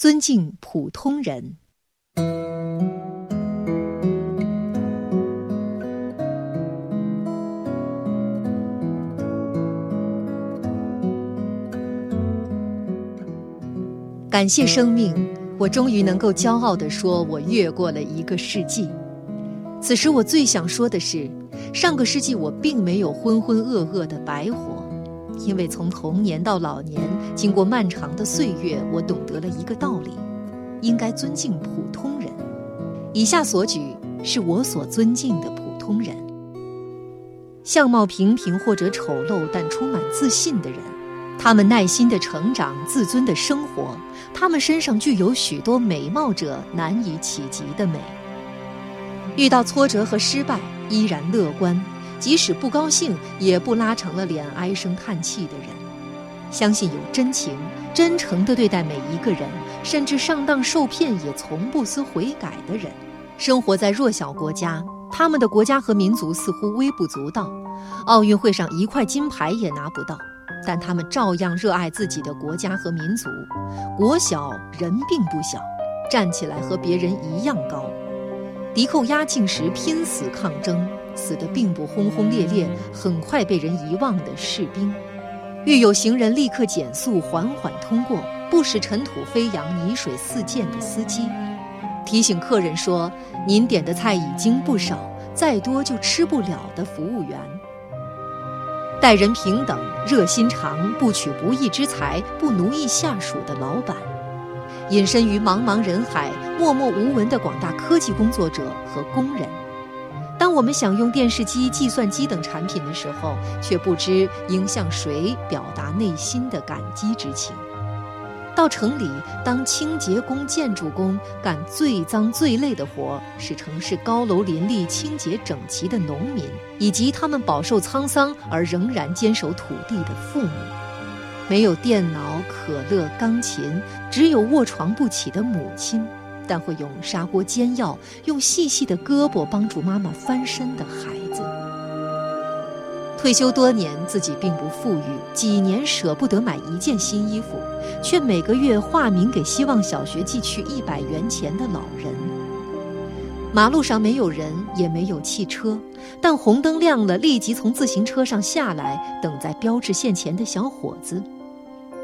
尊敬普通人。感谢生命，我终于能够骄傲地说，我越过了一个世纪。此时，我最想说的是，上个世纪我并没有浑浑噩噩的白活，因为从童年到老年，经过漫长的岁月，我懂得了一个道理：应该尊敬普通人。以下所举是我所尊敬的普通人：相貌平平或者丑陋但充满自信的人。他们耐心的成长，自尊的生活，他们身上具有许多美貌者难以企及的美。遇到挫折和失败，依然乐观，即使不高兴，也不拉长了脸唉声叹气的人。相信有真情，真诚地对待每一个人，甚至上当受骗也从不思悔改的人。生活在弱小国家，他们的国家和民族似乎微不足道，奥运会上一块金牌也拿不到。但他们照样热爱自己的国家和民族，国小人并不小，站起来和别人一样高。敌寇压境时拼死抗争，死得并不轰轰烈烈，很快被人遗忘的士兵。遇有行人立刻减速缓缓通过，不使尘土飞扬、泥水四溅的司机。提醒客人说：“您点的菜已经不少，再多就吃不了的服务员。”待人平等、热心肠、不取不义之财、不奴役下属的老板，隐身于茫茫人海、默默无闻的广大科技工作者和工人。当我们想用电视机、计算机等产品的时候，却不知应向谁表达内心的感激之情。到城里当清洁工、建筑工，干最脏最累的活，是城市高楼林立、清洁整齐的农民，以及他们饱受沧桑而仍然坚守土地的父母。没有电脑、可乐、钢琴，只有卧床不起的母亲，但会用砂锅煎药、用细细的胳膊帮助妈妈翻身的孩子。退休多年，自己并不富裕，几年舍不得买一件新衣服，却每个月化名给希望小学寄去一百元钱的老人。马路上没有人，也没有汽车，但红灯亮了，立即从自行车上下来，等在标志线前的小伙子。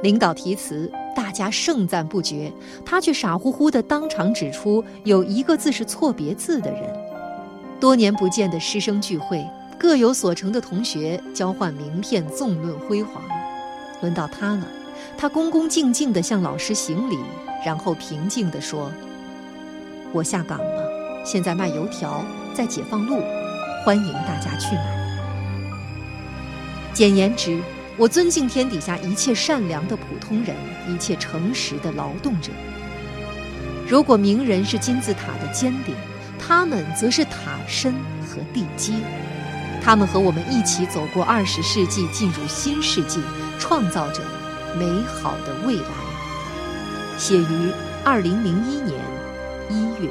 领导题词，大家盛赞不绝，他却傻乎乎的当场指出有一个字是错别字的人。多年不见的师生聚会。各有所成的同学交换名片，纵论辉煌。轮到他了，他恭恭敬敬地向老师行礼，然后平静地说：“我下岗了，现在卖油条，在解放路，欢迎大家去买。”简言之，我尊敬天底下一切善良的普通人，一切诚实的劳动者。如果名人是金字塔的尖顶，他们则是塔身和地基。他们和我们一起走过二十世纪，进入新世纪，创造着美好的未来。写于二零零一年一月。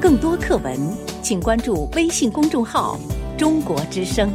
更多课文，请关注微信公众号“中国之声”。